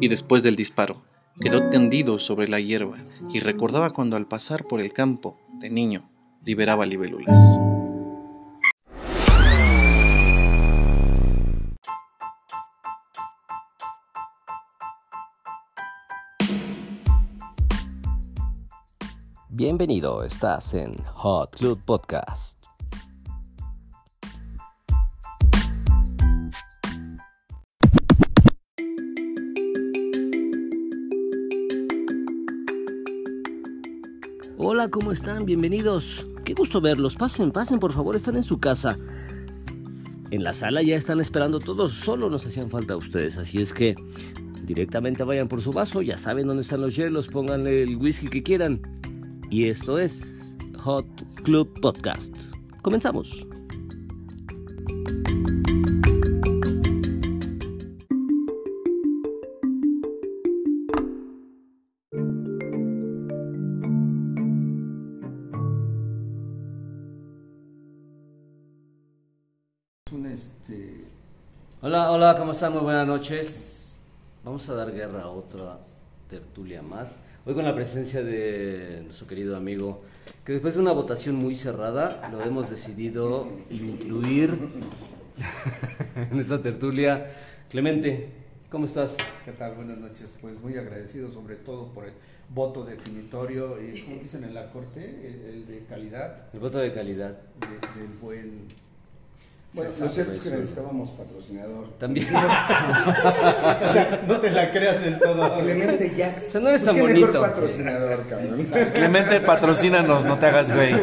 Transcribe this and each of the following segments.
Y después del disparo, quedó tendido sobre la hierba y recordaba cuando al pasar por el campo, de niño, liberaba libélulas. Bienvenido, estás en Hot Club Podcast. Hola, ¿cómo están? Bienvenidos. Qué gusto verlos. Pasen, pasen, por favor, están en su casa. En la sala ya están esperando todos, solo nos hacían falta ustedes, así es que directamente vayan por su vaso, ya saben dónde están los hielos, pónganle el whisky que quieran y esto es Hot Club Podcast. Comenzamos. Hola, ¿cómo están? Muy buenas noches. Vamos a dar guerra a otra tertulia más. Hoy con la presencia de nuestro querido amigo, que después de una votación muy cerrada, lo hemos decidido incluir en esta tertulia. Clemente, ¿cómo estás? ¿Qué tal? Buenas noches. Pues muy agradecido sobre todo por el voto definitorio, ¿cómo dicen en la corte? El, de calidad. El voto de calidad. del buen bueno, lo cierto es que necesitábamos patrocinador. También. o sea, no te la creas del todo. Clemente Jax. O sea, no eres tan bonito. patrocinador, cabrón. Clemente, patrocínanos, no te hagas güey.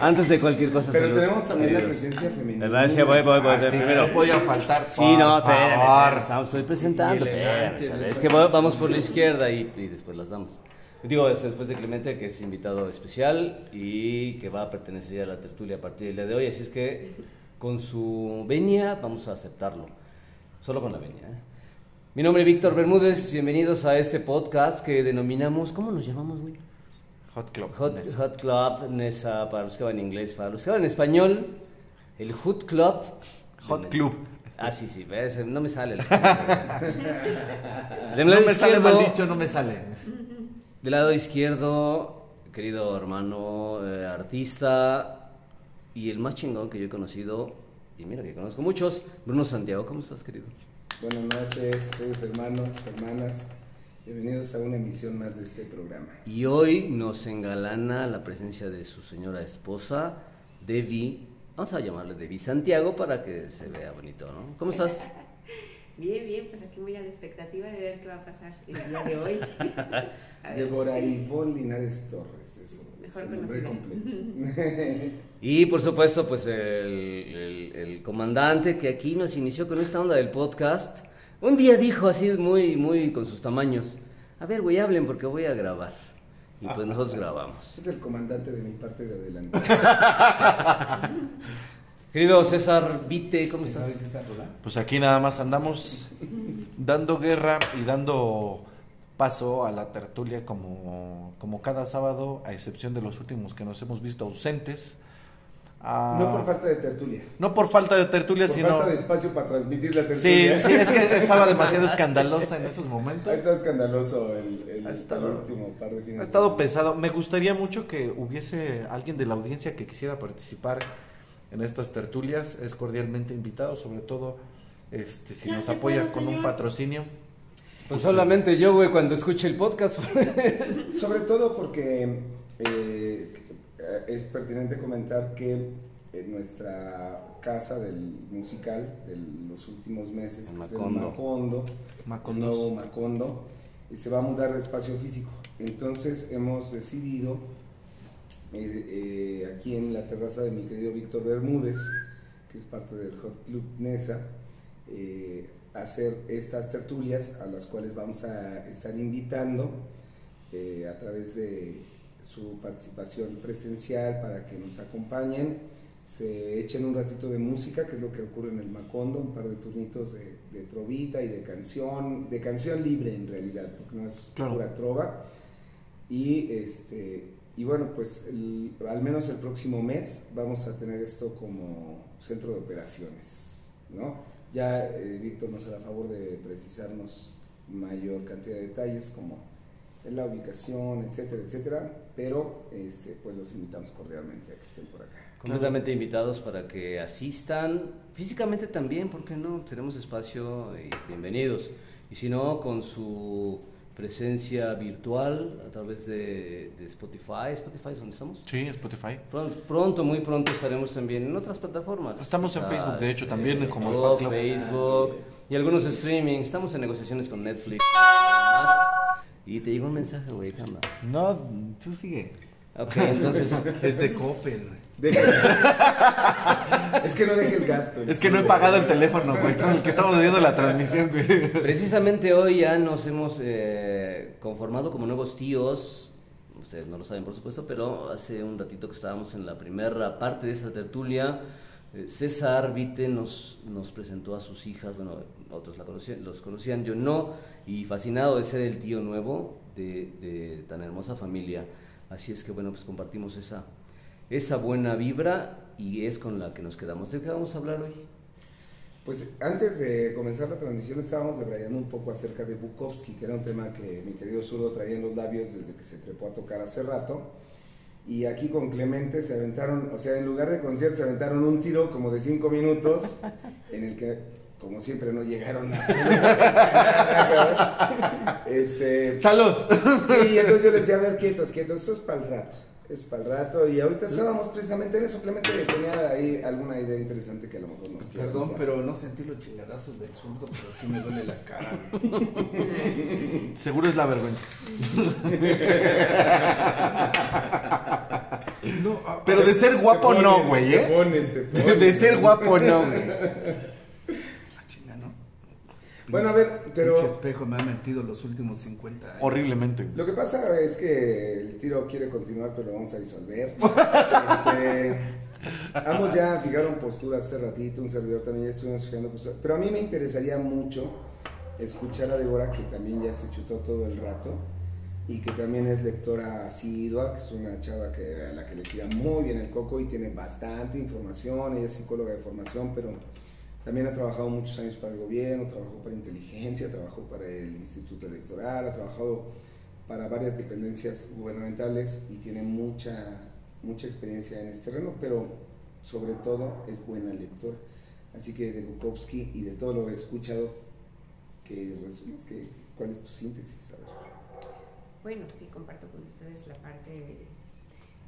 Antes de cualquier cosa. Pero tenemos también la presencia femenina. ¿Verdad? Sí, voy, voy, voy. Ah, sí, primero. No podía faltar. Sí, no, espérame, estamos, estoy presentando. es que vamos por la izquierda y, y después las damos. Digo, después de Clemente, que es invitado especial y que va a pertenecer ya a la tertulia a partir del día de hoy. Así es que con su venia, vamos a aceptarlo. Solo con la venia. ¿eh? Mi nombre es Víctor Bermúdez, bienvenidos a este podcast que denominamos, ¿cómo nos llamamos, güey? Hot Club. Hot, Hot Club, Nesa, para los que van en inglés, para los que van en español, el Hot Club. Hot Club. Ah, sí, sí, no me sale. El no me sale mal dicho, no me sale. Del lado izquierdo, querido hermano eh, artista, y el más chingón que yo he conocido, y mira que conozco muchos, Bruno Santiago, ¿cómo estás, querido? Buenas noches, queridos hermanos, hermanas. Bienvenidos a una emisión más de este programa. Y hoy nos engalana la presencia de su señora esposa, Debbie. Vamos a llamarle Debbie Santiago para que se vea bonito, ¿no? ¿Cómo estás? Bien, bien, pues aquí muy a la expectativa de ver qué va a pasar el día de hoy. Débora Ivonne Linares Torres, eso. Mejor nombre completo. y por supuesto, pues el, el, comandante que aquí nos inició con esta onda del podcast, un día dijo así muy, muy con sus tamaños, a ver, güey, hablen porque voy a grabar. Y pues nosotros grabamos. Es el comandante de mi parte de adelante. Querido César Vite, ¿cómo estás? Pues aquí nada más andamos dando guerra y dando paso a la tertulia como, como cada sábado, a excepción de los últimos que nos hemos visto ausentes. no por falta de tertulia. No por falta de tertulia, por sino. falta de espacio para transmitir la tertulia. Sí, sí, es que estaba demasiado escandalosa en esos momentos. Ha estado escandaloso el, el, último par de fines. Ha estado pesado. Me gustaría mucho que hubiese alguien de la audiencia que quisiera participar en estas tertulias es cordialmente invitado, sobre todo este, si nos apoya con un patrocinio. Pues solamente yo, güey, cuando escuche el podcast. sobre todo porque eh, es pertinente comentar que en nuestra casa del musical de los últimos meses, Macondo, el nuevo Macondo, se va a mudar de espacio físico. Entonces hemos decidido eh, eh, aquí en la terraza de mi querido Víctor Bermúdez, que es parte del Hot Club Nesa, eh, hacer estas tertulias a las cuales vamos a estar invitando a través de su participación presencial para que nos acompañen, se echen un ratito de música, que es lo que ocurre en el Macondo, un par de turnitos de, de trovita y de canción, de canción libre en realidad, porque no es pura trova. Y este, y bueno, pues al menos el próximo mes vamos a tener esto como centro de operaciones, ¿no? Ya eh, Víctor nos hará favor de precisarnos mayor cantidad de detalles como la ubicación, etcétera, etcétera, pero este, pues los invitamos cordialmente a que estén por acá. Completamente invitados para que asistan, físicamente también, ¿por qué no? Tenemos espacio y bienvenidos. Y si no, con su presencia virtual a través de, de Spotify. ¿Spotify es donde estamos? Sí, Spotify. Pronto, pronto, muy pronto estaremos también en otras plataformas. Estamos en Facebook, de hecho, eh, también, como el YouTube. Facebook y algunos streaming. Estamos en negociaciones con Netflix, Max. Y te llegó un mensaje, güey, ¿qué onda? No, tú sigue. Ok, entonces... Es de Coppel, güey. es que no deje el gasto. Es que no he pagado el teléfono, güey, con el que estamos haciendo la transmisión, güey. Precisamente hoy ya nos hemos eh, conformado como nuevos tíos. Ustedes no lo saben, por supuesto, pero hace un ratito que estábamos en la primera parte de esa tertulia, eh, César Vite nos, nos presentó a sus hijas, bueno, otros la conocían, los conocían, yo no, y fascinado de ser el tío nuevo de, de tan hermosa familia. Así es que, bueno, pues compartimos esa, esa buena vibra y es con la que nos quedamos. ¿De qué vamos a hablar hoy? Pues antes de comenzar la transmisión estábamos debrayando un poco acerca de Bukowski, que era un tema que mi querido Zurdo traía en los labios desde que se trepó a tocar hace rato. Y aquí con Clemente se aventaron, o sea, en lugar de concierto se aventaron un tiro como de cinco minutos, en el que, como siempre, no llegaron a... este, ¡Salud! Sí, entonces yo le decía, a ver, quietos, quietos, eso es para el rato, es para el rato. Y ahorita estábamos precisamente en eso, Clemente tenía ahí alguna idea interesante que a lo mejor nos quiere Perdón, pero no sentí los chingadazos del zurdo, pero sí me duele la cara. güey. Seguro es la vergüenza. No, a- Pero de ser guapo no, güey, te ¿eh? pones, te De, pones. de ser guapo no, güey. Bueno, a ver, pero Pinche espejo me ha metido los últimos 50 años. Horriblemente. lo que pasa es que el tiro quiere continuar, pero lo vamos a disolver. Este, ambos ya fijaron postura hace ratito, un servidor también ya estuvimos fijando postura. Pero a mí me interesaría mucho escuchar a Débora, que también ya se chutó todo el rato y que también es lectora asidua, que es una chava que, a la que le tira muy bien el coco y tiene bastante información, ella es psicóloga de formación, pero también ha trabajado muchos años para el gobierno, trabajó para inteligencia, trabajó para el Instituto Electoral, ha trabajado para varias dependencias gubernamentales y tiene mucha, mucha experiencia en este terreno, pero sobre todo es buena lectora. Así que de Bukowski y de todo lo que he escuchado, que resumes, que, ¿cuál es tu síntesis? A ver. Bueno, sí, comparto con ustedes la parte de,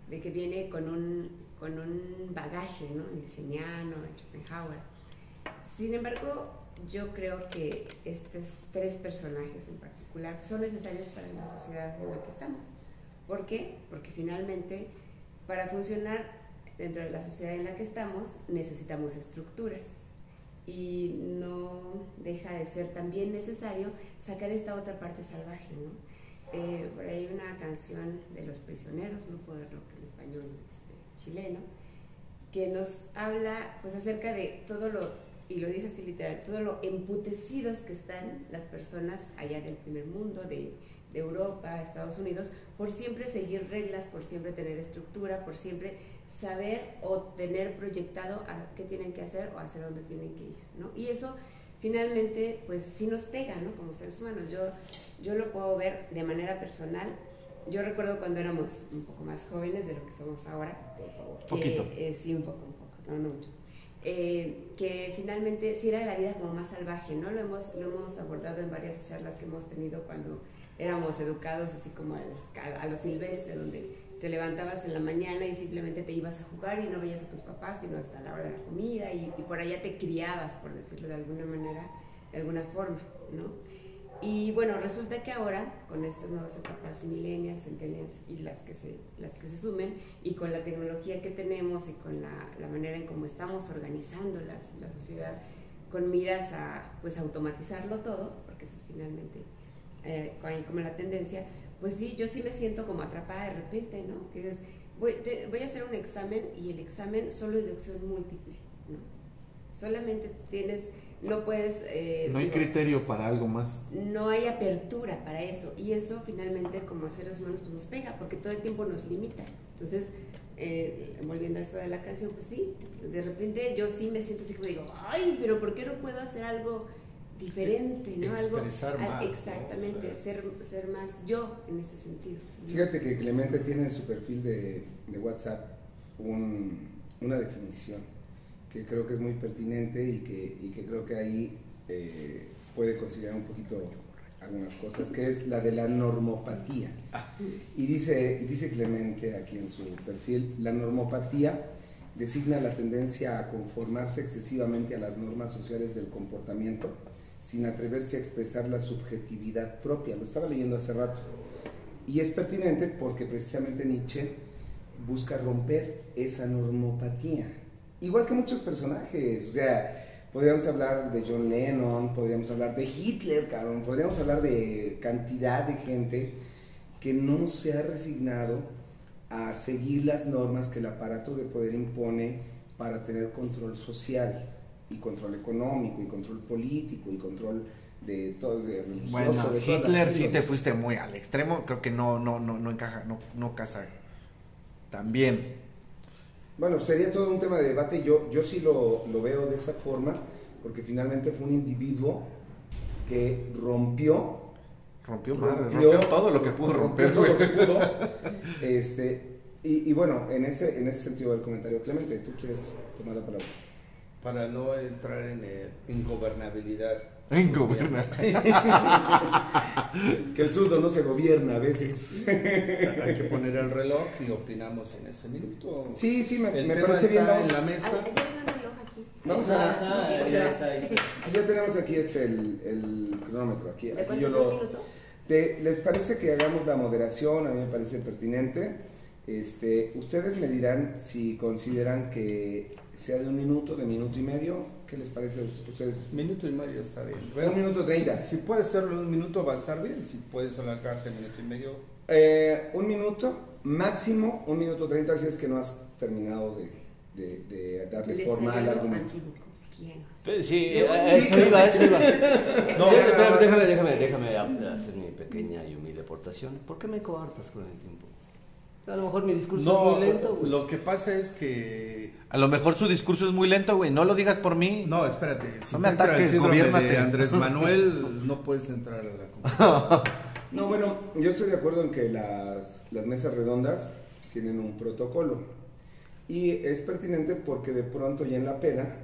de que viene con un, con un bagaje, ¿no? Nilseniano, Schopenhauer. Sin embargo, yo creo que estos tres personajes en particular son necesarios para la sociedad en la que estamos. ¿Por qué? Porque finalmente, para funcionar dentro de la sociedad en la que estamos, necesitamos estructuras. Y no deja de ser también necesario sacar esta otra parte salvaje, ¿no? Eh, por ahí una canción de Los Prisioneros, grupo de rock en español este, chileno, que nos habla pues acerca de todo lo, y lo dice así literal, todo lo emputecidos que están las personas allá del primer mundo, de, de Europa, Estados Unidos, por siempre seguir reglas, por siempre tener estructura, por siempre saber o tener proyectado a qué tienen que hacer o hacia dónde tienen que ir, ¿no? Y eso finalmente pues sí nos pega, ¿no? Como seres humanos. Yo, yo lo puedo ver de manera personal. Yo recuerdo cuando éramos un poco más jóvenes de lo que somos ahora. Por favor. que, Poquito. eh, sí, un poco, un poco, no, no mucho. Eh, que finalmente sí era la vida como más salvaje, ¿no? Lo hemos, lo hemos abordado en varias charlas que hemos tenido cuando éramos educados así como al- a, a lo silvestre, donde te levantabas en la mañana y simplemente te ibas a jugar y no veías a tus papás sino hasta la hora de la comida y, y por allá te criabas, por decirlo de alguna manera, de alguna forma, ¿no? Y bueno, resulta que ahora, con estas nuevas etapas millennials, centennials y las que se, las que se sumen, y con la tecnología que tenemos y con la, la manera en cómo estamos organizando las- la sociedad, con miras a pues automatizarlo todo, porque esa es finalmente eh, como la tendencia, pues sí, yo sí me siento como atrapada de repente, ¿no? Que es, voy, te- voy a hacer un examen y el examen solo es de opción múltiple, ¿no? Solamente tienes, no puedes... eh, No hay digo, criterio para algo más. no hay apertura para eso y eso finalmente como seres humanos pues nos pega porque todo el tiempo nos limita entonces eh, volviendo a eso de la canción, pues sí, de repente yo sí me siento así como digo, ay, pero ¿por qué no puedo hacer algo diferente, ¿no? Algo, Expresar más, ¿no? Exactamente, O sea. ser, ser más yo en ese sentido. Fíjate que Clemente tiene en su perfil de, de WhatsApp un- una definición que creo que es muy pertinente y que, y que creo que ahí eh, puede considerar un poquito algunas cosas, que es la de la normopatía. Y dice, dice Clemente aquí en su perfil, la normopatía designa la tendencia a conformarse excesivamente a las normas sociales del comportamiento sin atreverse a expresar la subjetividad propia. Lo estaba leyendo hace rato. Y es pertinente porque precisamente Nietzsche busca romper esa normopatía. Igual que muchos personajes, o sea, podríamos hablar de John Lennon, podríamos hablar de Hitler, cabrón, podríamos hablar de cantidad de gente que no se ha resignado a seguir las normas que el aparato de poder impone para tener control social y control económico y control político y control de todo de religioso Bueno, de Hitler sí te fuiste muy al extremo, creo que no, no, no, no encaja, no, no casa tan bien. Bueno, sería todo un tema de debate. Yo, yo sí lo, lo veo de esa forma, porque finalmente fue un individuo que rompió. Rompió madre, rompió todo lo que pudo rompió romper, todo lo que pudo. Este, y, y bueno, en ese, en ese sentido del comentario, Clemente, ¿tú quieres tomar la palabra? Para no entrar en eh, ingobernabilidad. En gobernar. Que el surdo no se gobierna a veces. Hay que poner el reloj y opinamos en ese minuto. Sí, sí, me, parece bien. Vamos, en la mesa. Vamos Ah, a. está, o ya está. Ya tenemos aquí este, el, el cronómetro. Aquí, ¿De aquí yo lo, un minuto? Te- ¿Les parece que hagamos la moderación? A mí me parece pertinente. Este, ustedes me dirán si consideran que sea de un minuto, de minuto y medio. ¿Qué les parece a ustedes? Minuto y medio está bien. Un minuto treinta. Si, si puedes hacerlo un minuto va a estar bien. Si puedes alargarte minuto y medio. Eh, un minuto, máximo un minuto treinta si es que no has terminado de, de- de darle Les forma al argumento. Pero Sí, a- eso iba, a eso iba. No, no, déjame, déjame, déjame hacer mi pequeña y humilde aportación. ¿Por qué me coartas con el tiempo? A lo mejor mi discurso es muy lento, güey. lo que pasa es que A lo mejor su discurso es muy lento, güey. No lo digas por mí. No, espérate. Si No me ataques, de Andrés Manuel, no puedes entrar a la conversación. No, bueno, yo estoy de acuerdo en que las, las mesas redondas tienen un protocolo. Y es pertinente porque de pronto ya en la peda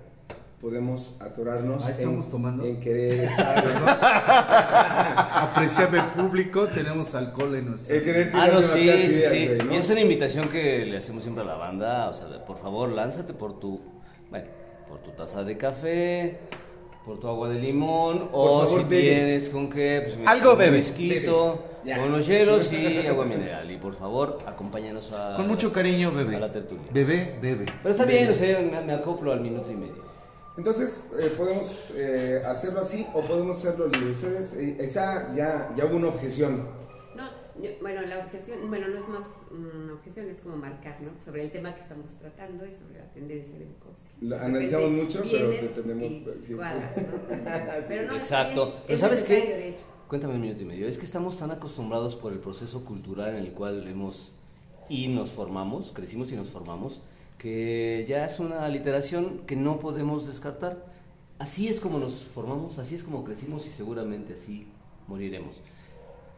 podemos atorarnos Ah, ¿estamos en, tomando? en querer estar, ¿no? Apreciable público, tenemos alcohol en nuestra. El querer Ah, no, sí, sí, sí. güey, ¿no? Y es una invitación que le hacemos siempre a la banda. O sea, por favor, lánzate por tu, bueno, por tu taza de café, por tu agua de limón, o favor, si bebe. tienes con qué, pues Algo bebe. Bebe. Ya. con los hielos y agua mineral. Y por favor, acompáñanos a. Con mucho las- cariño, bebé. A la tertulia. Bebé, bebé. Pero está bien, o sea, me, me acoplo al minuto y medio. Entonces, eh, podemos eh, hacerlo así o podemos hacerlo libre. Ustedes, eh, esa ya, ya hubo una objeción. No, yo- bueno, la objeción, bueno, no es más una objeción, es como marcar, ¿no? Sobre el tema que estamos tratando y sobre la tendencia de Bukowski. Lo analizamos mucho, pero tenemos, sí. cuadras, ¿no? Pero no, Exacto. bien, Pero es ¿sabes qué? Cuéntame un minuto y medio. Es que estamos tan acostumbrados por el proceso cultural en el cual hemos y nos formamos, crecimos y nos formamos, que ya es una literación que no podemos descartar. Así es como nos formamos, así es como crecimos y seguramente así moriremos.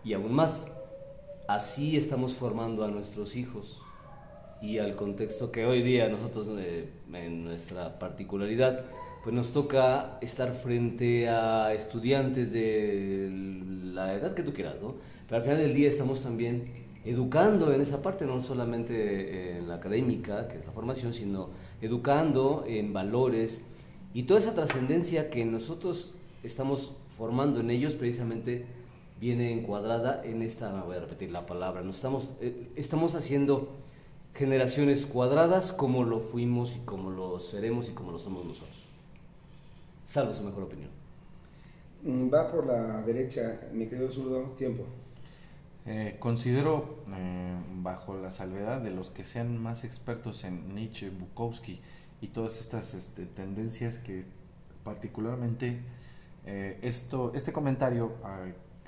Y aún más, así estamos formando a nuestros hijos y al contexto que hoy día nosotros, eh, en nuestra particularidad, pues nos toca estar frente a estudiantes de la edad que tú quieras, ¿no? Pero al final del día estamos también educando en esa parte, no solamente en la académica, que es la formación, sino educando en valores y toda esa trascendencia que nosotros estamos formando en ellos precisamente viene encuadrada en esta, no voy a repetir la palabra, nos estamos, eh, estamos haciendo generaciones cuadradas como lo fuimos y como lo seremos y como lo somos nosotros. Salvo su mejor opinión. Mm, Va por la derecha, mi querido zurdo, tiempo. Eh, considero, eh, bajo la salvedad de los que sean más expertos en Nietzsche, Bukowski y todas estas este, tendencias que particularmente eh, esto, este comentario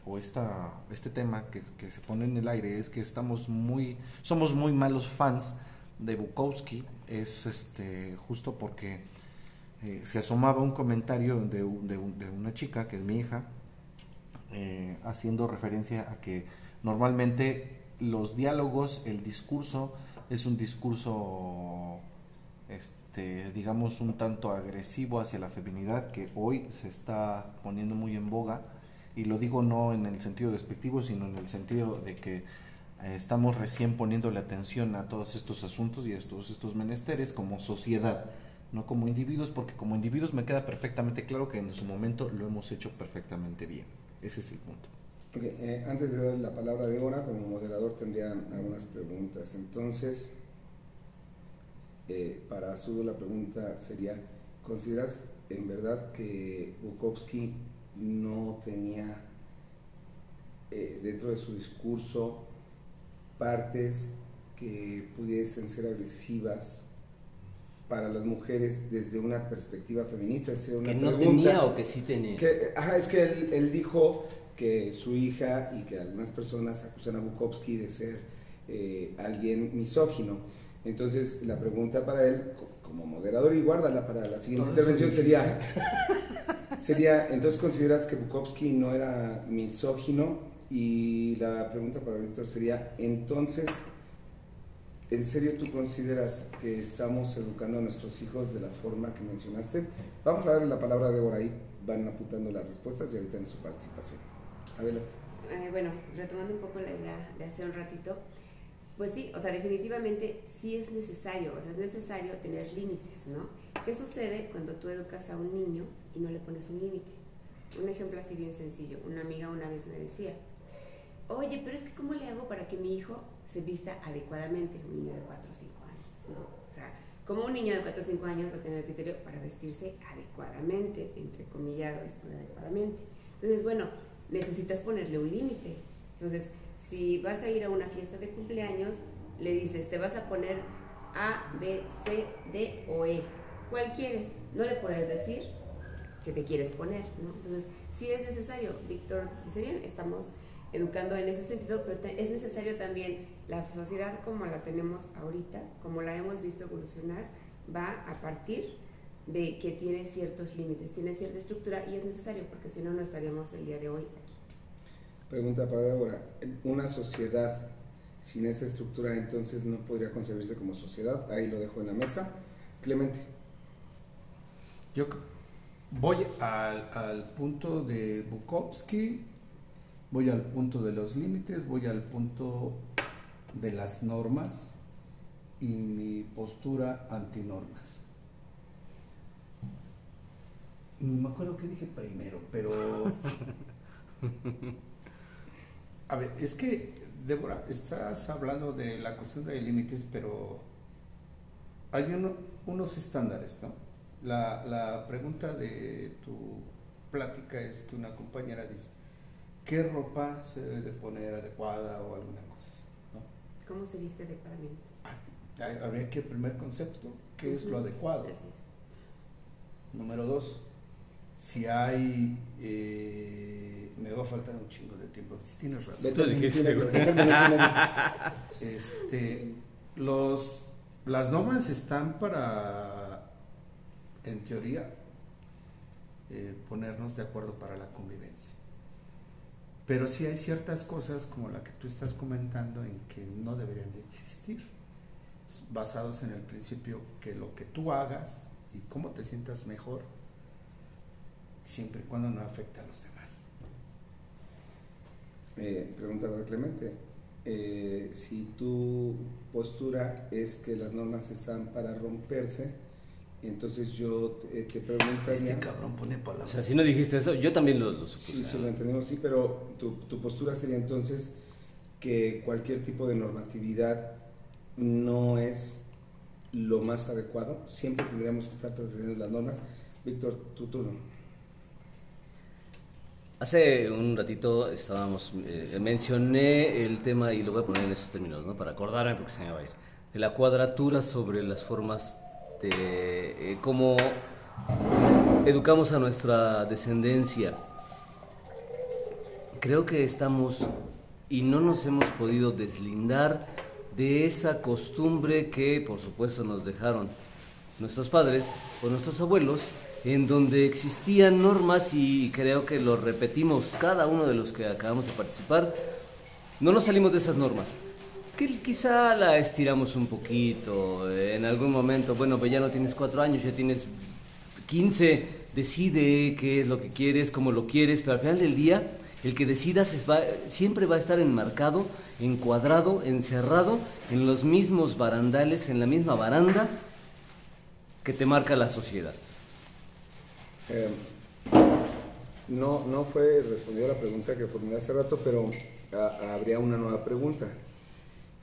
o esta, este tema que, se pone en el aire es que estamos muy, somos muy malos fans de Bukowski. Es este justo porque se asomaba un comentario de, un- de un- de una chica, que es mi hija, haciendo referencia a que normalmente los diálogos, el discurso, es un discurso, este, digamos, un tanto agresivo hacia la feminidad que hoy se está poniendo muy en boga. Y lo digo no en el sentido despectivo, sino en el sentido de que eh, estamos recién poniéndole atención a todos estos asuntos y a todos estos menesteres como sociedad, no como individuos, porque como individuos me queda perfectamente claro que en su momento lo hemos hecho perfectamente bien. Ese es el punto. Ok, eh, antes de dar la palabra de Débora, como moderador tendría algunas preguntas. Entonces, eh, para Azul la pregunta sería, ¿consideras en verdad que Bukowski no tenía eh, dentro de su discurso partes que pudiesen ser agresivas para las mujeres desde una perspectiva feminista? Es una Que no pregunta. tenía o que sí tenía. Que, ajá, es que él, él dijo que su hija y que algunas personas acusan a Bukowski de ser eh, alguien misógino. Entonces, la pregunta para él, co- como moderador, y guárdala para la siguiente Todo intervención, sería, sería, entonces consideras que Bukowski no era misógino y la pregunta para Víctor sería, entonces, ¿en serio tú consideras que estamos educando a nuestros hijos de la forma que mencionaste? Vamos a darle la palabra a Débora ahí, van apuntando las respuestas y ahorita en su participación. Adelante. Eh, bueno, retomando un poco la idea de hace un ratito, pues sí, o sea, definitivamente sí es necesario, o sea, es necesario tener límites, ¿no? ¿Qué sucede cuando tú educas a un niño y no le pones un límite? Un ejemplo así bien sencillo, una amiga una vez me decía, oye, pero es que ¿cómo le hago para que mi hijo se vista adecuadamente? Un niño de 4 o 5 años, ¿no? O sea, ¿cómo un niño de 4 o 5 años va a tener criterio para vestirse adecuadamente, entre comillado esto de adecuadamente? Entonces, bueno, necesitas ponerle un límite. Entonces, si vas a ir a una fiesta de cumpleaños, le dices, te vas a poner A, B, C, D o E. ¿Cuál quieres? No le puedes decir que te quieres poner, ¿no? Entonces, sí es necesario, Víctor dice bien, estamos educando en ese sentido, pero es necesario también la sociedad como la tenemos ahorita, como la hemos visto evolucionar, va a partir de que tiene ciertos límites, tiene cierta estructura y es necesario porque si no, no estaríamos el día de hoy. Pregunta para Débora. Una sociedad sin esa estructura entonces no podría concebirse como sociedad. Ahí lo dejo en la mesa. Clemente. Yo voy al, al punto de Bukowski, voy al punto de los límites, voy al punto de las normas y mi postura antinormas. Ni me acuerdo qué dije primero, pero... A ver, es que, Débora, estás hablando de la cuestión de límites, pero hay uno- unos estándares, ¿no? La, la pregunta de tu plática es que una compañera dice, ¿qué ropa se debe de poner adecuada o alguna cosa así? ¿no? ¿Cómo se viste adecuadamente? Ah, Habría que el primer concepto, ¿qué es lo adecuado? Número dos, si hay, eh, me va a faltar un chingo de tiempo, si tienes razón. Dijiste. Este, los, las normas están para, en teoría, eh, ponernos de acuerdo para la convivencia. Pero sí hay ciertas cosas como la que tú estás comentando en que no deberían de existir, basados en el principio que lo que tú hagas y cómo te sientas mejor, siempre y cuando no afecte a los demás. Eh, pregunta para Clemente. Eh, si tu postura es que las normas están para romperse, entonces yo te, te preguntaría... Este cabrón pone O palabras. sea, si no dijiste eso, yo también lo, lo supuse. Sí, sí, lo entendemos, sí, pero tu, tu postura sería entonces que cualquier tipo de normatividad no es lo más adecuado. Siempre tendríamos que estar transgrediendo las normas. Víctor, tu turno. Hace un ratito estábamos, eh, mencioné el tema, y lo voy a poner en esos términos, ¿no? Para acordarme porque se me va a ir, de la cuadratura sobre las formas de eh, cómo educamos a nuestra descendencia. Creo que estamos y no nos hemos podido deslindar de esa costumbre que por supuesto nos dejaron nuestros padres o nuestros abuelos, en donde existían normas y creo que lo repetimos cada uno de los que acabamos de participar, no nos salimos de esas normas. Que quizá la estiramos un poquito, en algún momento, bueno, pues ya no tienes cuatro años, ya tienes 15, decide qué es lo que quieres, cómo lo quieres, pero al final del día el que decidas es va, siempre va a estar enmarcado, encuadrado, encerrado en los mismos barandales, en la misma baranda que te marca la sociedad. Eh, no, no fue respondida la pregunta que formulé hace rato, pero a- habría una nueva pregunta.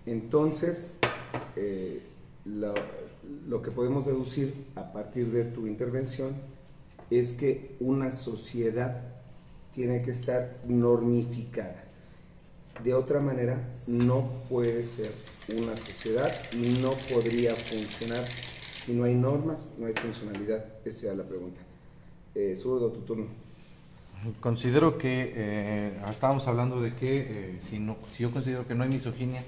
Entonces, eh, lo, lo que podemos deducir a partir de tu intervención es que una sociedad tiene que estar normificada. De otra manera, no puede ser una sociedad y no podría funcionar. Si no hay normas, no hay funcionalidad. Esa era la pregunta. Eh, tu turno. Considero que, eh, estábamos hablando de que eh, si, yo considero que no hay misoginia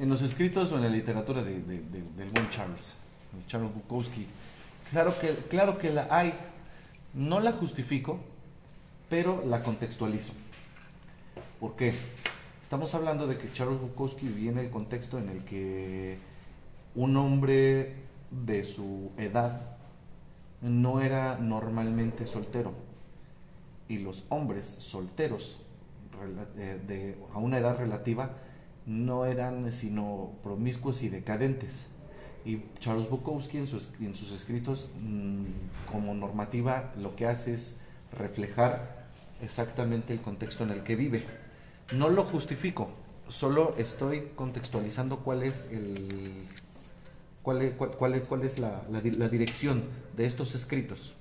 en los escritos o en la literatura de, de- de- del buen Charles, Charles Bukowski, claro que, claro que la hay, no la justifico, pero la contextualizo. ¿Por qué? Estamos hablando de que Charles Bukowski en el contexto en el que un hombre de su edad no era normalmente soltero y los hombres solteros eh, a una edad relativa no eran sino promiscuos y decadentes. Y Charles Bukowski en sus, escritos mm, como normativa lo que hace es reflejar exactamente el contexto en el que vive. No lo justifico, solo estoy contextualizando cuál es el cuál es, cuál, es, cuál es la, la dirección de estos escritos.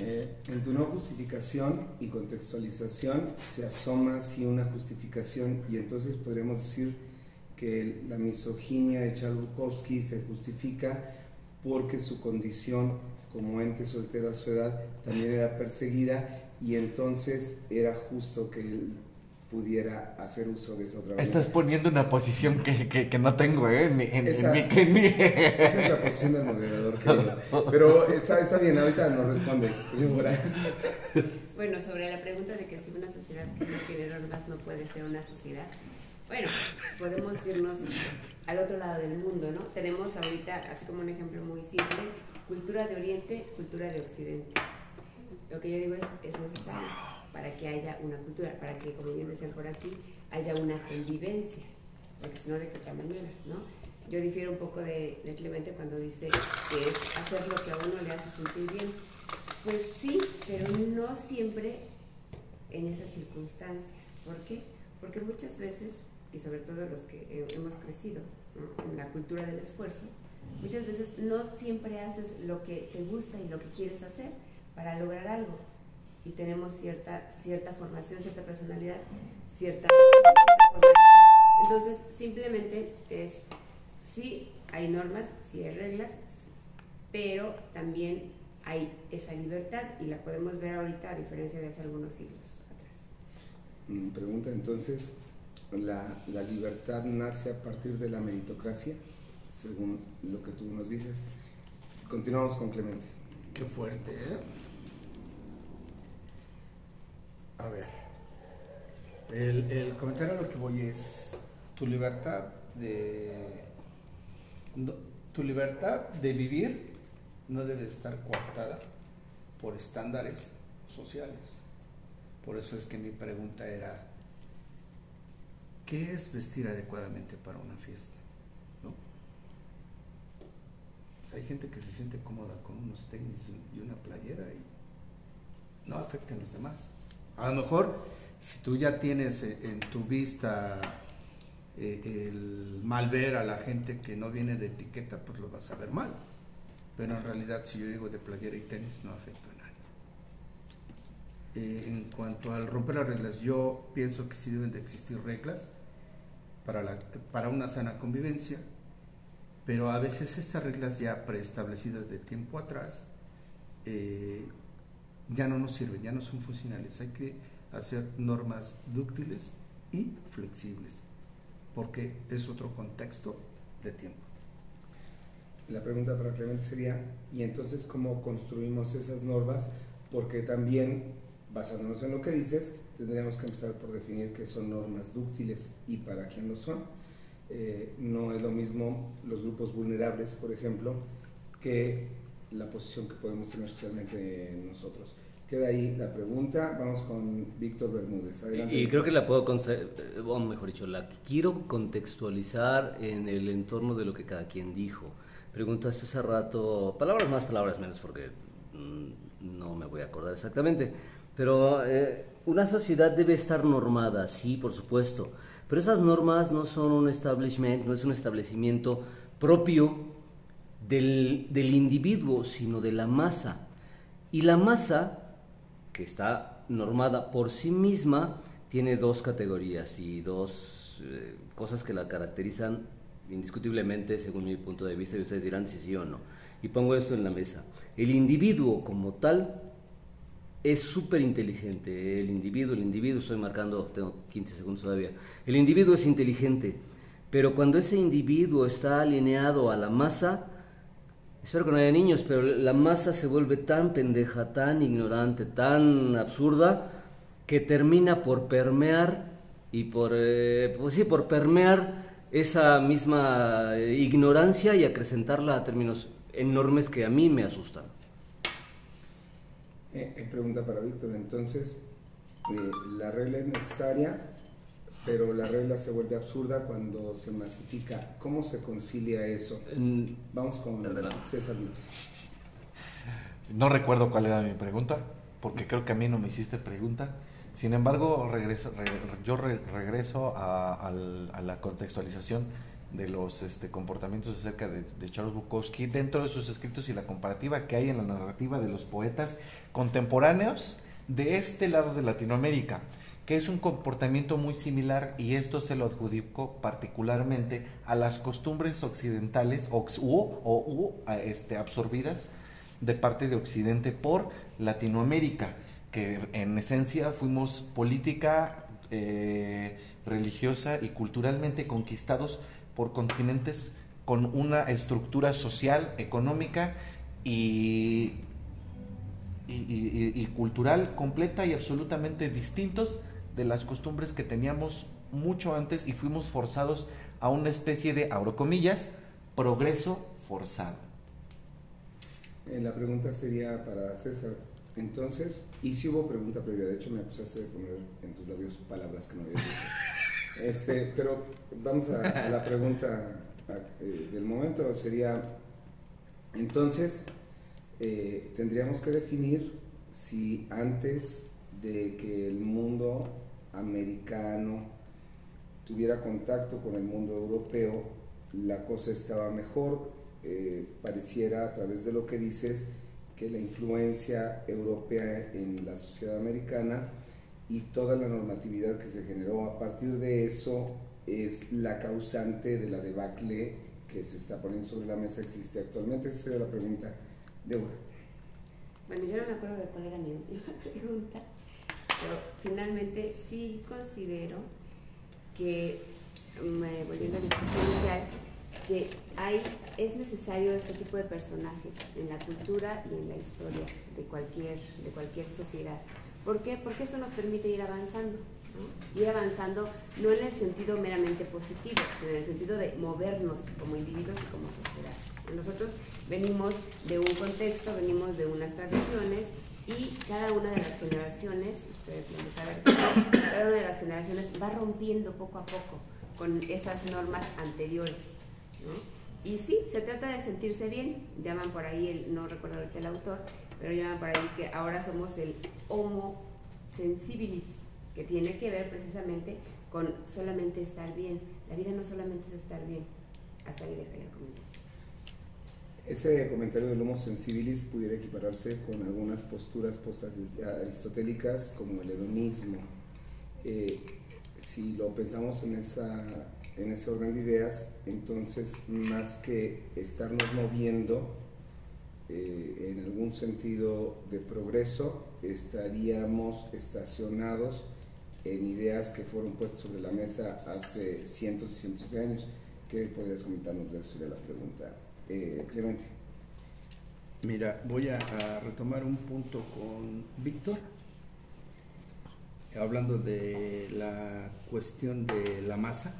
Eh, en tu no justificación y contextualización se asoma así una justificación y entonces podríamos decir que la misoginia de Charles se justifica porque su condición como ente soltero a su edad también era perseguida y entonces era justo que él pudiera hacer uso de esa otra Estás variante. poniendo una posición que, que, que no tengo, ¿eh? En, mi- en- en Esa- mi- en mi- Esa es la posición del moderador, querido. Pero está, está bien, ahorita no respondes. Bueno, sobre la pregunta de que si una sociedad que no tiene normas no puede ser una sociedad, bueno, podemos irnos al otro lado del mundo, ¿no? Tenemos ahorita, así como un ejemplo muy simple, cultura de Oriente, cultura de Occidente. Lo que yo digo es, es necesario para que haya una cultura, para que, como bien decían por aquí, haya una convivencia, porque si no, ¿de qué manera, no? Yo difiero un poco de, de Clemente cuando dice que es hacer lo que a uno le hace sentir bien. Pues sí, pero no siempre en esa circunstancia. ¿Por qué? Porque muchas veces, y sobre todo los que eh, hemos crecido ¿no? en la cultura del esfuerzo, muchas veces no siempre haces lo que te gusta y lo que quieres hacer para lograr algo. Y tenemos cierta, cierta formación, cierta personalidad, cierta. Entonces, simplemente es, sí hay normas, sí hay reglas, pero también hay esa libertad y la podemos ver ahorita a diferencia de hace algunos siglos atrás. Mm, Pregunta entonces, ¿la, la libertad nace a partir de la meritocracia? Según lo que tú nos dices. Continuamos con Clemente. Qué fuerte, ¿eh? A ver. El, comentario a lo que voy es tu libertad de tu libertad de vivir no debe estar coartada por estándares sociales. Por eso es que mi pregunta era ¿qué es vestir adecuadamente para una fiesta? ¿No? Hay gente que se siente cómoda con unos tenis y una playera y no afecten a los demás. A lo mejor, si tú ya tienes eh, en tu vista eh, el mal ver a la gente que no viene de etiqueta, pues lo vas a ver mal. Pero en realidad, si yo digo de playera y tenis, no afecto a nadie. Eh, en cuanto al romper las reglas, yo pienso que sí deben de existir reglas para, para una sana convivencia, pero a veces estas reglas ya preestablecidas de tiempo atrás ya no nos sirven, ya no son funcionales. Hay que hacer normas dúctiles y flexibles. porque es otro contexto de tiempo. La pregunta para Clemente sería, ¿y entonces cómo construimos esas normas? Porque también, basándonos en lo que dices, tendríamos que empezar por definir qué son normas dúctiles y para quién lo son. Eh, no es lo mismo los grupos vulnerables, por ejemplo, que la posición que podemos tener socialmente nosotros. Queda ahí la pregunta. Vamos con Víctor Bermúdez. Adelante. Y, creo que la puedo, o mejor dicho, la quiero contextualizar en el entorno de lo que cada quien dijo. Preguntaste hace rato, palabras más, palabras menos, porque mm, no me voy a acordar exactamente. Pero eh, una sociedad debe estar normada, sí, por supuesto. Pero esas normas no son un establishment, no es un establecimiento propio del, individuo, sino de la masa. Y la masa que está normada por sí misma, tiene dos categorías y dos eh, cosas que la caracterizan indiscutiblemente según mi punto de vista y ustedes dirán si sí o no. Y pongo esto en la mesa. El individuo como tal es súper inteligente. El individuo, el individuo, estoy marcando, tengo 15 segundos todavía. El individuo es inteligente, pero cuando ese individuo está alineado a la masa, espero que no haya niños, pero la masa se vuelve tan pendeja, tan ignorante, tan absurda, que termina por permear y por, eh, pues sí, por permear esa misma eh, ignorancia y acrecentarla a términos enormes que a mí me asustan. Eh, pregunta para Víctor, entonces, ¿la regla es necesaria pero la regla se vuelve absurda cuando se masifica. ¿Cómo se concilia eso? Vamos con César No recuerdo cuál era mi pregunta, porque creo que a mí no me hiciste pregunta. Sin embargo, yo regreso a, la contextualización de los este, comportamientos acerca de, de, Charles Bukowski dentro de sus escritos y la comparativa que hay en la narrativa de los poetas contemporáneos de este lado de Latinoamérica que es un comportamiento muy similar y esto se lo adjudico particularmente a las costumbres occidentales o, o, este, absorbidas de parte de Occidente por Latinoamérica, que en esencia fuimos política, eh, religiosa y culturalmente conquistados por continentes con una estructura social, económica y cultural completa y absolutamente distintos de las costumbres que teníamos mucho antes y fuimos forzados a una especie de, abro comillas, progreso forzado. Eh, la pregunta sería para César. Entonces, y si hubo pregunta previa, de hecho me acusaste de poner en tus labios palabras que no había dicho. Este, pero vamos a, la pregunta eh, del momento, sería, entonces, eh, tendríamos que definir si antes de que el mundo americano tuviera contacto con el mundo europeo, la cosa estaba mejor. Eh, pareciera a través de lo que dices que la influencia europea en la sociedad americana y toda la normatividad que se generó a partir de eso es la causante de la debacle que se está poniendo sobre la mesa existe actualmente. Esa sería la pregunta. Débora. Bueno, yo no me acuerdo de cuál era mi pregunta pero finalmente sí considero que, volviendo a la discusión inicial, que hay, es necesario este tipo de personajes en la cultura y en la historia de cualquier, de cualquier sociedad. ¿Por qué? Porque eso nos permite ir avanzando. Ir avanzando no en el sentido meramente positivo, sino en el sentido de movernos como individuos y como sociedad. Nosotros venimos de un contexto, venimos de unas tradiciones y cada una de las generaciones, ustedes lo saben, cada una de las generaciones va rompiendo poco a poco con esas normas anteriores. ¿no? Y sí, se trata de sentirse bien, llaman por ahí, el, no recuerdo ahorita el autor, pero llaman por ahí que ahora somos el homo sensibilis, que tiene que ver precisamente con solamente estar bien. La vida no solamente es estar bien. Hasta ahí comentar. Ese comentario del Homo sensibilis pudiera equipararse con algunas posturas aristotélicas como el hedonismo. Eh, si lo pensamos en, esa, en ese orden de ideas, entonces más que estarnos moviendo eh, en algún sentido de progreso, estaríamos estacionados en ideas que fueron puestas sobre la mesa hace cientos y cientos de años. ¿Qué podrías comentarnos de eso? Sería la pregunta. Eh, Clemente. Mira, voy a, retomar un punto con Víctor, hablando de la cuestión de la masa,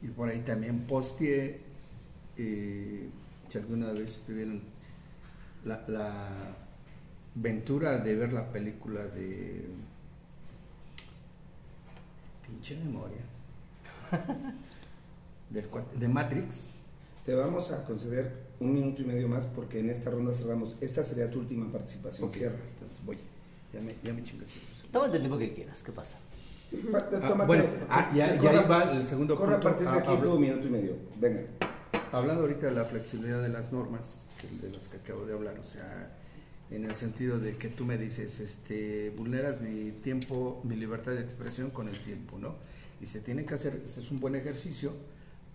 y por ahí también posteé, eh, si alguna vez tuvieron la, ventura de ver la película de pinche memoria del de Matrix Te vamos a conceder un minuto y medio más porque en esta ronda cerramos. Esta sería tu última participación. Ok, Cierra. entonces voy ya me, ya me chingaste Tómate el tiempo que quieras, ¿qué pasa? Sí, pa- Ah, bueno, ah, que ya- ya corra- ahí va el segundo Corre a punto. partir de Ah, aquí hablo- tu minuto y medio. Venga. Hablando ahorita de la flexibilidad de las normas, de las que acabo de hablar, o sea, en el sentido de que tú me dices, este, vulneras mi tiempo, mi libertad de expresión con el tiempo, ¿no? Y se tiene que hacer, este es un buen ejercicio,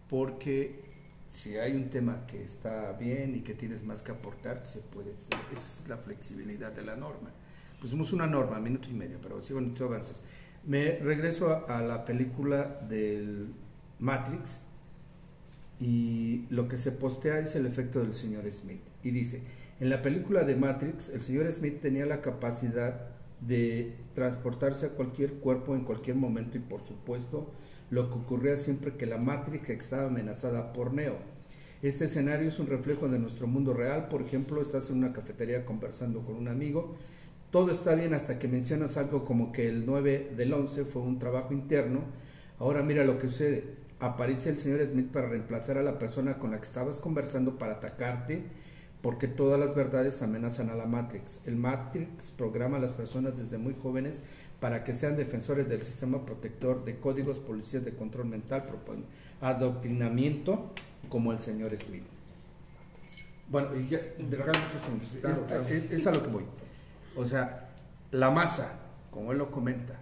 porque si hay un tema que está bien y que tienes más que aportar, se puede, es la flexibilidad de la norma. Pusimos una norma, minuto y medio, pero sí, bueno, tú avanzas. Me regreso a, a la película del Matrix, y lo que se postea es el efecto del señor Smith. Y dice, en la película de Matrix, el señor Smith tenía la capacidad de transportarse a cualquier cuerpo en cualquier momento y por supuesto lo que ocurría siempre que la Matrix estaba amenazada por Neo. Este escenario es un reflejo de nuestro mundo real, por ejemplo, estás en una cafetería conversando con un amigo, todo está bien hasta que mencionas algo como que el 9 del 11 fue un trabajo interno, ahora mira lo que sucede, aparece el señor Smith para reemplazar a la persona con la que estabas conversando para atacarte, porque todas las verdades amenazan a la Matrix. El Matrix programa a las personas desde muy jóvenes para que sean defensores del sistema protector de códigos, policías de control mental, propon- adoctrinamiento, como el señor Smith. Bueno, y ya, de regalo muchos segundos. Claro, es, claro. es- es a lo que voy. O sea, la masa, como él lo comenta,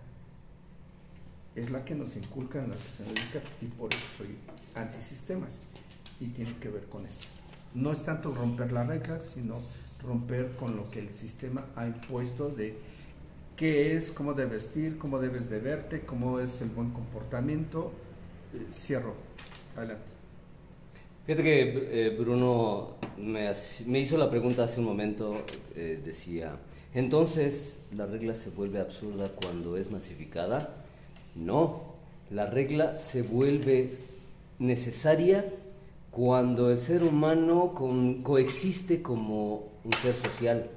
es la que nos inculca en la dedica y por eso soy antisistemas y tiene que ver con esto. No es tanto romper las reglas, sino romper con lo que el sistema ha impuesto de qué es, cómo debes vestir, cómo debes de verte, cómo es el buen comportamiento. Eh, cierro. Adelante. Fíjate que eh, Bruno me, me hizo la pregunta hace un momento, eh, decía, entonces la regla se vuelve absurda cuando es masificada. No, la regla se vuelve necesaria cuando el ser humano con- coexiste como un ser social.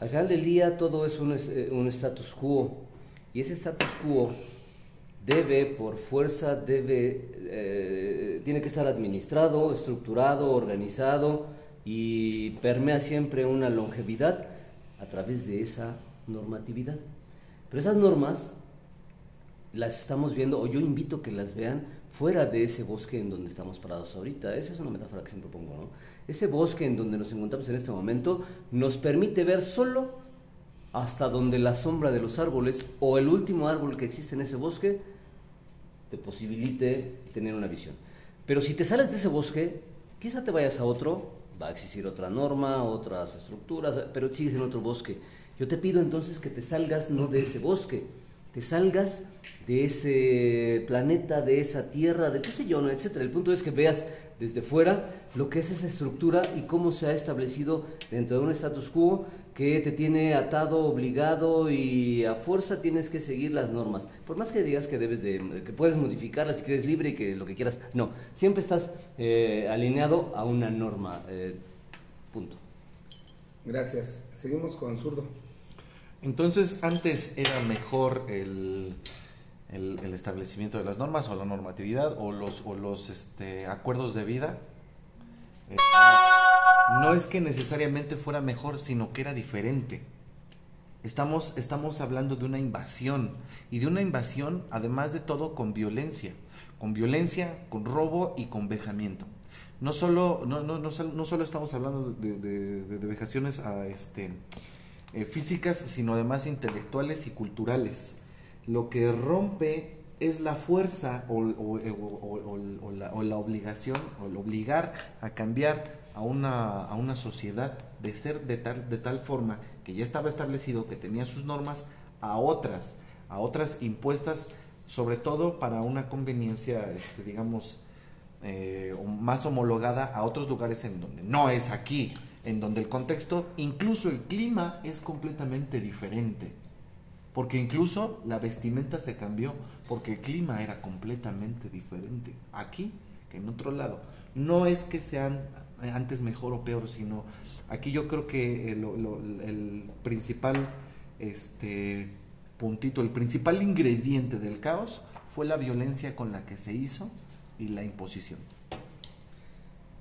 Al final del día todo es un, eh, un status quo y ese status quo debe, por fuerza, debe, eh, tiene que estar administrado, estructurado, organizado y permea siempre una longevidad a través de esa normatividad. Pero esas normas las estamos viendo, o yo invito que las vean fuera de ese bosque en donde estamos parados ahorita. Esa es una metáfora que siempre pongo, ¿no? Ese bosque en donde nos encontramos en este momento nos permite ver solo hasta donde la sombra de los árboles o el último árbol que existe en ese bosque te posibilite tener una visión. Pero si te sales de ese bosque, quizá te vayas a otro, va a existir otra norma, otras estructuras, pero sigues en otro bosque. Yo te pido entonces que te salgas no de ese bosque, te salgas de ese planeta, de esa tierra, de qué sé yo, ¿no? etcétera. El punto es que veas desde fuera lo que es esa estructura y cómo se ha establecido dentro de un status quo que te tiene atado, obligado y a fuerza tienes que seguir las normas. Por más que digas que debes de, que puedes modificarlas si quieres libre y que lo que quieras, no, siempre estás eh, alineado a una norma. eh, punto. Gracias. Seguimos con zurdo. Entonces, antes era mejor el, el- el establecimiento de las normas o la normatividad o los, o los este, acuerdos de vida. Eh, no es que necesariamente fuera mejor, sino que era diferente. Estamos, estamos hablando de una invasión y de una invasión, además de todo, con violencia. Con violencia, con robo y con vejamiento. No solo, no, no, no, sol- no solo estamos hablando de, vejaciones a, este, eh, físicas, sino además intelectuales y culturales. Lo que rompe es la fuerza o, la obligación, o el obligar a cambiar a una, a una sociedad de ser de tal, de tal forma que ya estaba establecido, que tenía sus normas, a otras, a otras impuestas sobre todo para una conveniencia, este, digamos, eh, más homologada a otros lugares en donde no es aquí, en donde el contexto, incluso el clima es completamente diferente. Porque incluso la vestimenta se cambió porque el clima era completamente diferente aquí que en otro lado. No es que sean antes mejor o peor, sino aquí yo creo que el, el principal este, puntito, el principal ingrediente del caos fue la violencia con la que se hizo y la imposición.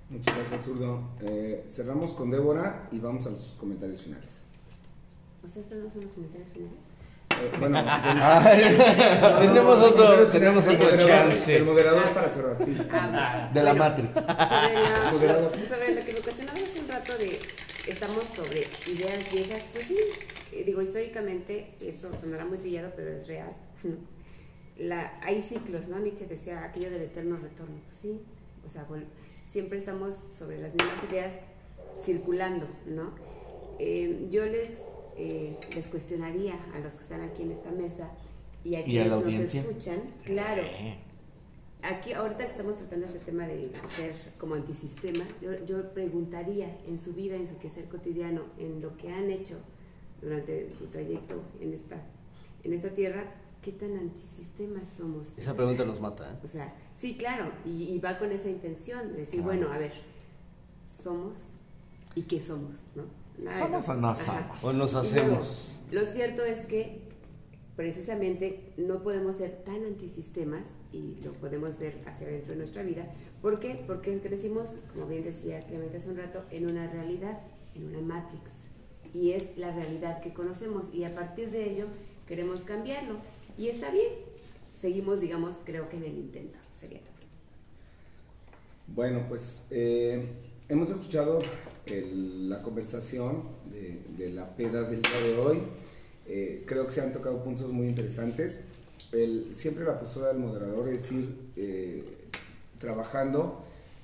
Muchas gracias, Zurdo. Eh, cerramos con Débora y vamos a los comentarios finales. ¿O sea, estos no son los comentarios finales? Bueno, tenemos otro, tenemos otro chance. El moderador para cerrar, sí. Ah, de la Matrix. Sobre, la, sobre lo que me ocasionaba hace un rato de estamos sobre ideas viejas, pues sí, eh, digo, históricamente, esto sonará muy trillado, pero es real. La, hay ciclos, ¿no? Nietzsche decía aquello del eterno retorno. Pues sí, o sea, siempre estamos sobre las mismas ideas circulando, ¿no? Eh, yo les, eh, les cuestionaría a los que están aquí en esta mesa y a quienes nos escuchan, claro. Aquí, ahorita que estamos tratando este tema de ser como antisistema, yo, yo preguntaría en su vida, en su quehacer cotidiano, en lo que han hecho durante su trayecto en esta, en esta tierra, ¿qué tan antisistemas somos? Esa pregunta nos mata. ¿eh? O sea, sí, claro, y, va con esa intención de decir, bueno, a ver, somos y qué somos, ¿no? ¿Somos o no somos? O nos hacemos. lo cierto es que precisamente no podemos ser tan antisistemas y lo podemos ver hacia adentro de nuestra vida. ¿Por qué? Porque crecimos, como bien decía Clemente hace un rato, en una realidad, en una matrix y es la realidad que conocemos y a partir de ello queremos cambiarlo y está bien. Seguimos, digamos, creo que en el intento. Sería todo. Bueno, pues eh, hemos escuchado la conversación de, la peda del día de hoy. Eh, creo que se han tocado puntos muy interesantes. El, siempre la postura del moderador es ir eh, trabajando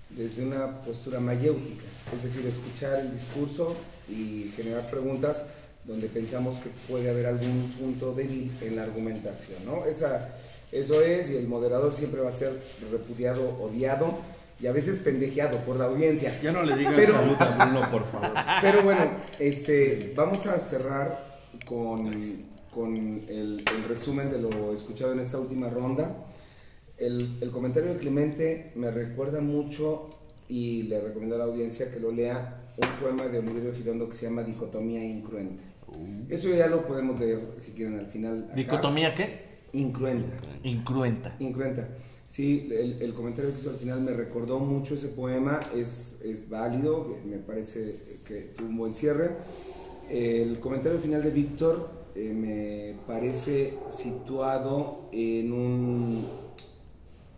desde una postura mayéutica, es decir, escuchar el discurso y generar preguntas donde pensamos que puede haber algún punto débil en la argumentación, ¿no? Esa, eso es, y el moderador siempre va a ser repudiado, odiado y a veces pendejeado por la audiencia. Ya no le digan pero, salud a Bruno, por favor. Pero bueno, este, vamos a cerrar con, con el, el resumen de lo escuchado en esta última ronda. El, el, comentario de Clemente me recuerda mucho y le recomiendo a la audiencia que lo lea un poema de Oliverio Girondo que se llama Dicotomía Incruenta. Uh. Eso ya lo podemos leer si quieren al final. ¿Dicotomía qué? Incruenta. Incruenta. Incruenta. Sí, el, el, comentario que hizo al final me recordó mucho ese poema, es, es válido, me parece que tuvo un buen cierre. El comentario final de Víctor eh, me parece situado en un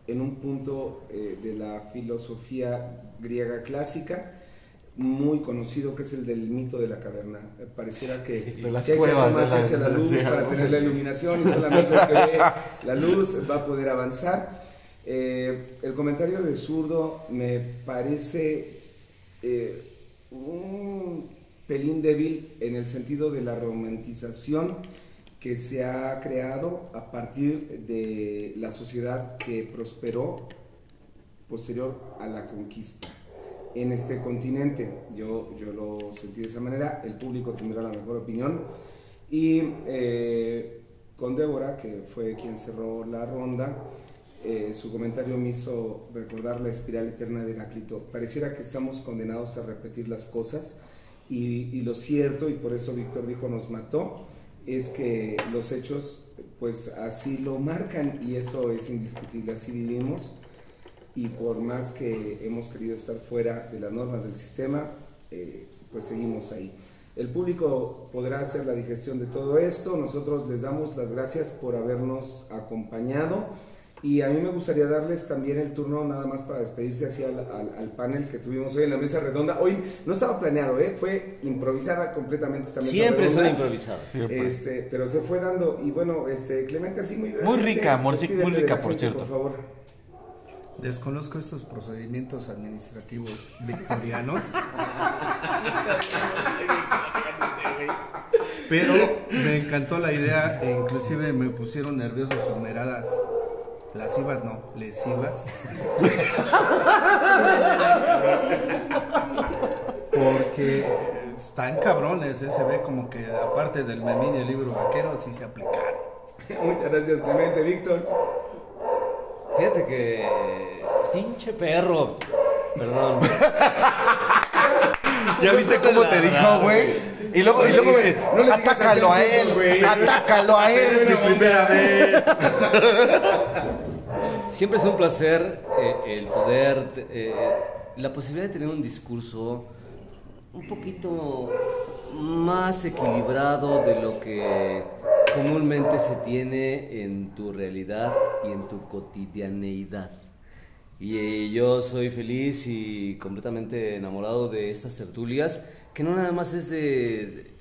en un punto eh, de la filosofía griega clásica muy conocido que es el del mito de la caverna. Eh, pareciera que, de las hay que asomarse hacia la luz para tener la iluminación y solamente que la luz va a poder avanzar. Eh, el comentario de zurdo me parece un pelín débil en el sentido de la romantización que se ha creado a partir de la sociedad que prosperó posterior a la conquista en este continente. Yo, yo lo sentí de esa manera, el público tendrá la mejor opinión. Y eh, con Débora, que fue quien cerró la ronda, eh, su comentario me hizo recordar la espiral eterna de Heráclito. Pareciera que estamos condenados a repetir las cosas y, lo cierto, y por eso Víctor dijo nos mató, es que los hechos pues así lo marcan y eso es indiscutible, así vivimos y por más que hemos querido estar fuera de las normas del sistema, eh, pues seguimos ahí. El público podrá hacer la digestión de todo esto, nosotros les damos las gracias por habernos acompañado. Y a mí me gustaría darles también el turno nada más para despedirse así al, al, panel que tuvimos hoy en la mesa redonda. Hoy no estaba planeado, ¿eh? fue improvisada completamente esta mesa Siempre redonda. improvisada. Este, pero se fue dando. Y bueno, este, Clemente, así muy Muy rica, muy rica, por cierto. Por favor. Desconozco estos procedimientos administrativos victorianos. Pero me encantó la idea e inclusive me pusieron nervioso sus miradas. Lascivas no, lesivas. Porque están cabrones, eh, se ve como que aparte del memín y el libro vaquero, sí se aplicaron. Muchas gracias, Clemente. Víctor. Fíjate que. Pinche perro. Perdón. ¿Ya viste cómo te dijo, güey? Y luego, y luego me, No le digas atácalo a él, güey. atácalo a él. Mi primera vez. Siempre es un placer eh, el poder, eh, la posibilidad de tener un discurso un poquito más equilibrado de lo que comúnmente se tiene en tu realidad y en tu cotidianeidad. Y eh, yo soy feliz y completamente enamorado de estas tertulias, que no nada más es de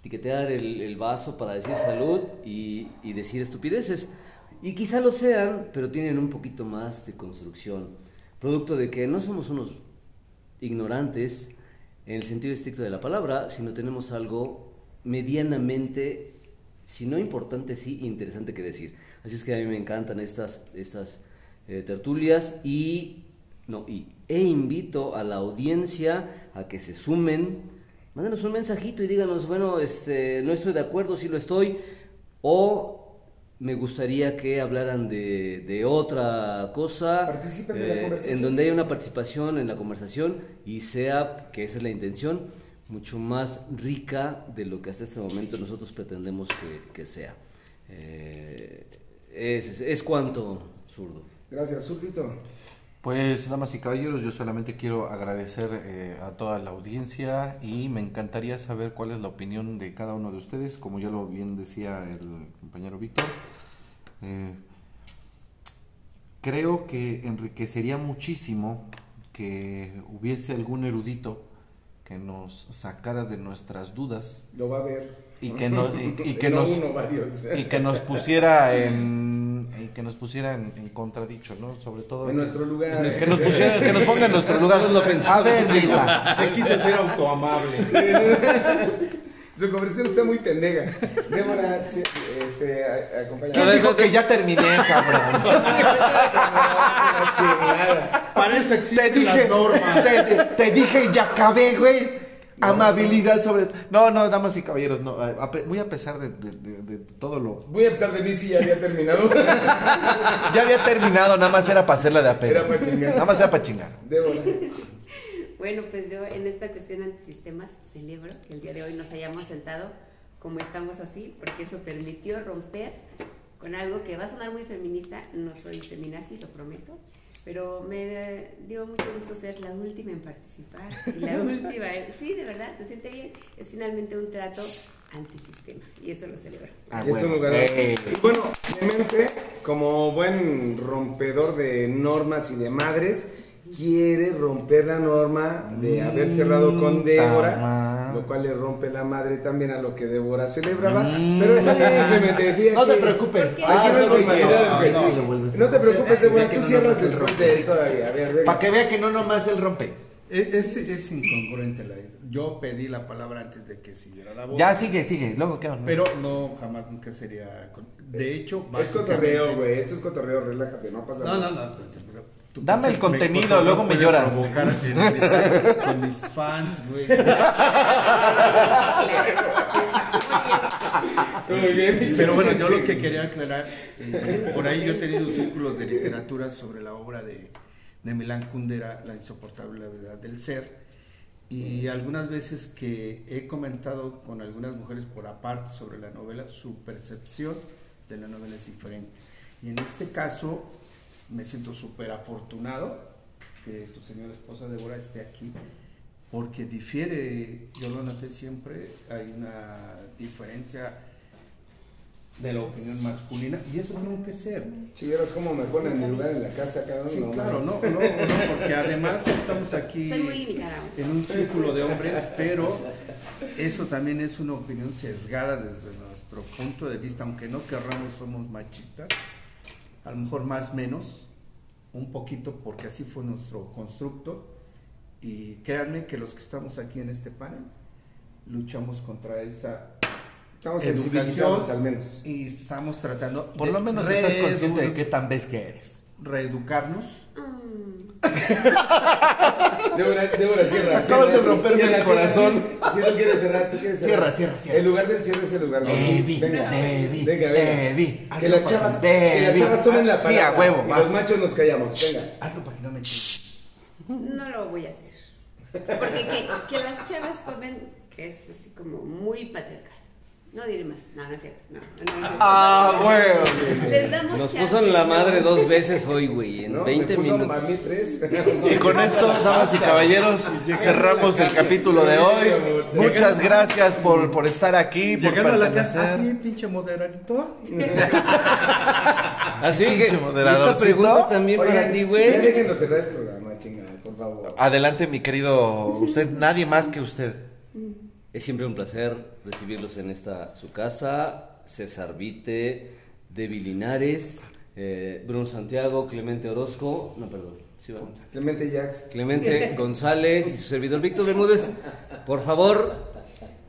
etiquetear el, vaso para decir salud y decir estupideces. Y quizá lo sean, pero tienen un poquito más de construcción. Producto de que no somos unos ignorantes en el sentido estricto de la palabra, sino tenemos algo medianamente, si no importante, sí interesante que decir. Así es que a mí me encantan estas, estas eh, tertulias y, no, y, e invito a la audiencia a que se sumen, mándenos un mensajito y díganos, bueno, este, no estoy de acuerdo, si lo estoy, o me gustaría que hablaran de, de otra cosa, Participen de la eh, conversación. en donde haya una participación en la conversación y sea, que esa es la intención, mucho más rica de lo que hasta este momento nosotros pretendemos que, que sea. Eh, es, es cuanto, zurdo. Gracias, Zurdito. Pues, damas y caballeros, yo solamente quiero agradecer eh, a toda la audiencia y me encantaría saber cuál es la opinión de cada uno de ustedes, como ya lo bien decía el compañero Víctor. eh, creo que enriquecería muchísimo que hubiese algún erudito que nos sacara de nuestras dudas Lo va a ver. Y que, no- y- y que No nos uno, varios. y que nos pusiera en y que nos pusiera en, en contradicho, ¿no? Sobre todo En nuestro lugar. que nos pusiera, que nos ponga en nuestro lugar. A ver. Se quiso ser autoamable. Su conversación está muy pendeja. Débora, sí, este, a- acompaña. ¿Quién dijo que ya terminé, cabrón? Para eso Te existen dije, las normas. te, te- te dije ya acabé, güey. Amabilidad sobre. No, no, damas y caballeros, no. a- muy a pesar de, de- de- de todo lo. Voy a empezar de mí si ya había terminado. Ya había terminado, nada más era para hacerla de apelo. Era pa' chingar. Nada más era para chingar. Bueno, pues yo en esta cuestión antisistemas celebro que el día de hoy nos hayamos sentado como estamos así, porque eso permitió romper con algo que va a sonar muy feminista, no soy feminazi, lo prometo, pero me dio mucho gusto ser la última en participar y la última, en- sí, de verdad, se siente bien, es finalmente un trato antisistema y eso lo celebro. Ah, es bueno. un lugar. Eh, Y bueno, Clemente, como buen rompedor de normas y de madres, quiere romper la norma de haber cerrado con Débora, lo cual le rompe la madre también a lo que Débora celebraba. Pero está bien, Clemente, sí, No te preocupes. No Ah, no, no, no, No te preocupes, Débora, que tú no cierras después de todavía. A ver, venga. Para que vea que no nomás él rompe. Es, es, es incongruente la idea. Yo pedí la palabra antes de que siguiera la voz. Ya sigue, sigue. Luego qué Pero no, jamás nunca sería. con- De hecho, Es cotorreo, güey. Esto es cotorreo, relájate, no pasa No, nada. no, no. tú- Dame el contenido, me- luego me lloras. provocar enemistad con mis fans, güey. Muy bien, Pero bueno, yo lo que quería aclarar, eh, por ahí yo he tenido círculos de literatura sobre la obra de, de Milán Kundera, La insoportable verdad del ser, y algunas veces que he comentado con algunas mujeres por aparte sobre la novela, su percepción de la novela es diferente. Y en este caso me siento súper afortunado que tu señora esposa Débora esté aquí, porque difiere, yo lo noté siempre, hay una diferencia de la opinión masculina y eso tiene que ser. Si vieras cómo me ponen mi lugar en la casa cada uno. Sí, no claro, no, no, no, porque además estamos aquí en un círculo de hombres, pero eso también es una opinión sesgada desde nuestro punto de vista, aunque no querramos, somos machistas, a lo mejor más menos, un poquito porque así fue nuestro constructo y créanme que los que estamos aquí en este panel luchamos contra esa Estamos educación sensibilizados al menos. y estamos tratando Por de lo menos estás consciente de qué tan bestia eres. reeducarnos. Débora, Débora, cierra. Acabas de romperme cierra, el corazón. cierra. Si tú quieres cerrar, tú quieres cerrar. Cierra, cierra, cierra. El lugar del cierre es el lugar del Debbie, Venga, Debbie, venga. Debbie. Que las chavas, que las chavas tomen la Sí, palabra. a huevo, y va. los machos nos callamos. Venga. Hazlo para que no me No lo voy a hacer. Porque que, que las chavas tomen es así como muy patriarcal. No diré más. No, no es cierto. No, no, no. Ah, huevo. Les damos Nos chance, puso en la madre dos veces hoy, güey, en ¿no? 20 Me puso minutos. A mí tres. Y con esto, damas y caballeros, cerramos el capítulo de hoy. Muchas gracias por, por estar aquí, por Llegando a la casa, pertenecer. así, pinche moderadito. Así que, esta pregunta también para Oigan, ti, Ya güey. déjenos cerrar el programa, chingada, por favor. Adelante, mi querido usted, nadie más que usted. Es siempre un placer recibirlos en esta su casa. César Vite, Debbie Linares, eh, Bruno Santiago, Clemente Orozco, no, perdón. Clemente Jax. Clemente González y su servidor Víctor Bermúdez. Por favor,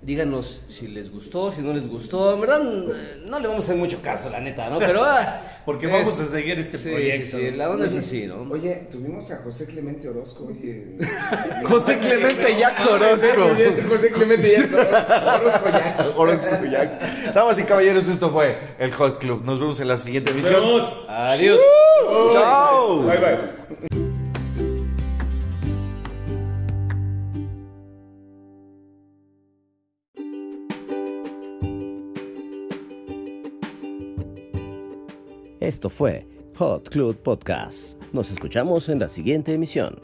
díganos si les gustó, si no les gustó. En verdad, no le vamos a hacer mucho caso, la neta, ¿no? Pero. ah, Porque es- vamos a seguir este sí, proyecto. Sí, sí, la onda es así, ¿no? Oye, tuvimos a José Clemente Orozco, oye. José Clemente Jax Orozco. José Clemente Jax Orozco. Orozco Jax. Damas y caballeros, esto fue el Hot Club. Nos vemos en la siguiente emisión. Adiós. ¡Chao! Bye bye. Esto fue Hot Club Podcast. Nos escuchamos en la siguiente emisión.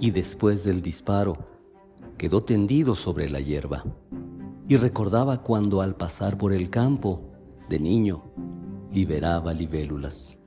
Y después del disparo, quedó tendido sobre la hierba y recordaba cuando al pasar por el campo, de niño, liberaba libélulas.